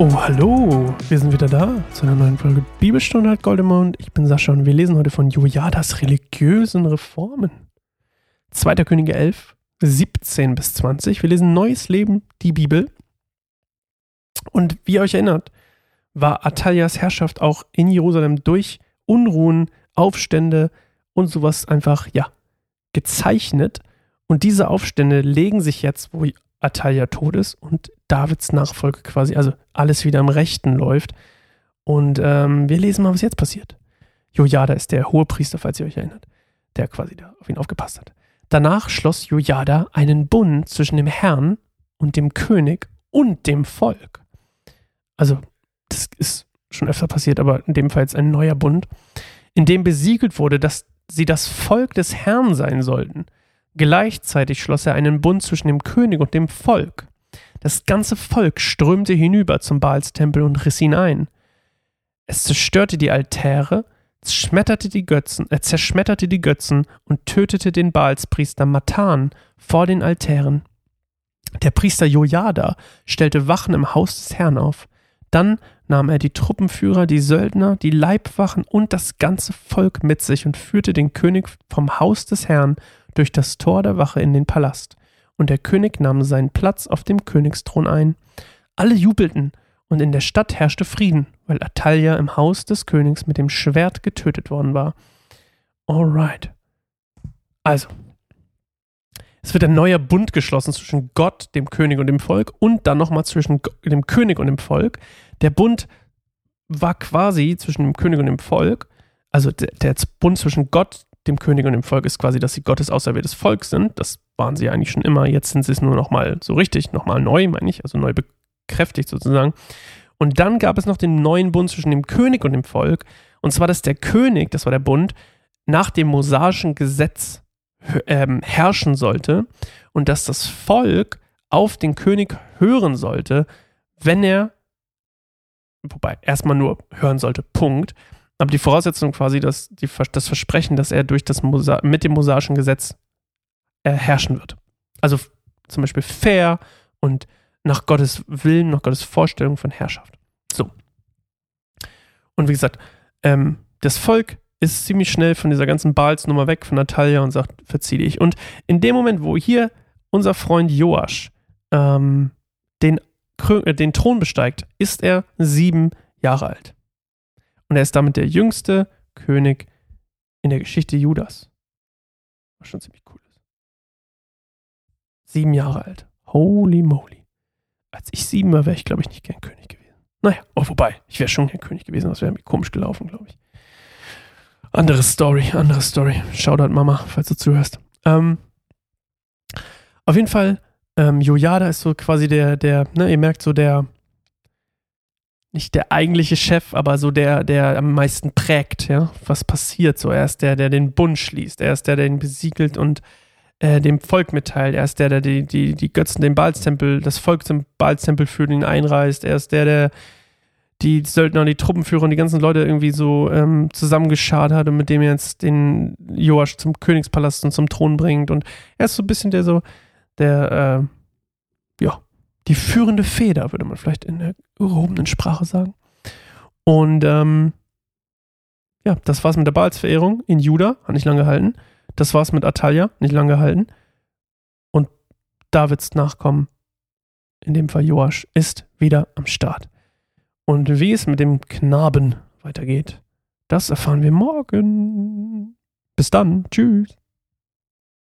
Oh, hallo! Wir sind wieder da zu einer neuen Folge Bibelstunde hat Goldemond. Ich bin Sascha und wir lesen heute von Jojadas religiösen Reformen. 2. Könige 11, 17 bis 20. Wir lesen Neues Leben, die Bibel. Und wie ihr euch erinnert, war Atalias Herrschaft auch in Jerusalem durch Unruhen, Aufstände und sowas einfach, ja, gezeichnet. Und diese Aufstände legen sich jetzt, wo Atalia tot ist und Davids Nachfolge quasi, also alles wieder im Rechten läuft. Und ähm, wir lesen mal, was jetzt passiert. Jojada ist der Hohepriester, falls ihr euch erinnert, der quasi da auf ihn aufgepasst hat. Danach schloss Jojada einen Bund zwischen dem Herrn und dem König und dem Volk. Also, das ist schon öfter passiert, aber in dem Fall jetzt ein neuer Bund, in dem besiegelt wurde, dass sie das Volk des Herrn sein sollten. Gleichzeitig schloss er einen Bund zwischen dem König und dem Volk. Das ganze Volk strömte hinüber zum Baalstempel und riss ihn ein. Es zerstörte die Altäre, zerschmetterte die Götzen, äh, zerschmetterte die Götzen und tötete den Baalspriester Matan vor den Altären. Der Priester Jojada stellte Wachen im Haus des Herrn auf. Dann nahm er die Truppenführer, die Söldner, die Leibwachen und das ganze Volk mit sich und führte den König vom Haus des Herrn durch das Tor der Wache in den Palast und der König nahm seinen Platz auf dem Königsthron ein. Alle jubelten, und in der Stadt herrschte Frieden, weil Atalia im Haus des Königs mit dem Schwert getötet worden war. Alright. Also, es wird ein neuer Bund geschlossen zwischen Gott, dem König und dem Volk und dann nochmal zwischen dem König und dem Volk. Der Bund war quasi zwischen dem König und dem Volk, also der, Bund zwischen Gott, dem König und dem Volk ist quasi, dass sie Gottes auserwähltes Volk sind. Das waren sie eigentlich schon immer. Jetzt sind sie es nur nochmal so richtig, nochmal neu, meine ich, also neu bekräftigt sozusagen. Und dann gab es noch den neuen Bund zwischen dem König und dem Volk. Und zwar, dass der König, das war der Bund, nach dem mosaischen Gesetz ähm, herrschen sollte und dass das Volk auf den König hören sollte, wenn er, wobei erstmal nur hören sollte, Punkt, aber die Voraussetzung quasi, dass die, das Versprechen, dass er durch das Mosa mit dem mosaischen Gesetz äh, herrschen wird. Also zum Beispiel fair und nach Gottes Willen, nach Gottes Vorstellung von Herrschaft. So. Und wie gesagt, ähm, das Volk ist ziemlich schnell von dieser ganzen Baals-Nummer weg, von Natalia und sagt, verzieh dich. Und in dem Moment, wo hier unser Freund Joasch ähm, den, äh, den Thron besteigt, ist er sieben Jahre alt. Und er ist damit der jüngste König in der Geschichte Judas. Was schon ziemlich cool ist. Sieben Jahre alt. Holy moly. Als ich sieben war, wäre ich, glaube ich, nicht gern König gewesen. Naja, oh, wobei, ich wäre schon gern König gewesen, das wäre mir komisch gelaufen, glaube ich. Andere Story, andere Story. Shoutout Mama, falls du zuhörst. Ähm, auf jeden Fall, ähm, Jojada ist so quasi der, der, ne, ihr merkt so der, nicht der eigentliche Chef, aber so der, der am meisten prägt, ja, was passiert. So, er ist der, der den Bund schließt, er ist der, der ihn besiegelt und äh, dem Volk mitteilt, er ist der, der die, die, die Götzen, den Baalstempel, das Volk zum Baalstempel führt ihn einreißt, er ist der, der die Söldner und die Truppenführer und die ganzen Leute irgendwie so ähm, zusammengeschart hat und mit dem jetzt den Joasch zum Königspalast und zum Thron bringt. Und er ist so ein bisschen der so, der, äh, ja, die führende Feder, würde man vielleicht in der gehobenen Sprache sagen. Und ähm, ja, das war's mit der Baalsverehrung in Juda, hat nicht lange gehalten. Das war's mit Atalia, nicht lange gehalten. Und Davids Nachkommen, in dem Fall Joasch, ist wieder am Start. Und wie es mit dem Knaben weitergeht, das erfahren wir morgen. Bis dann. Tschüss.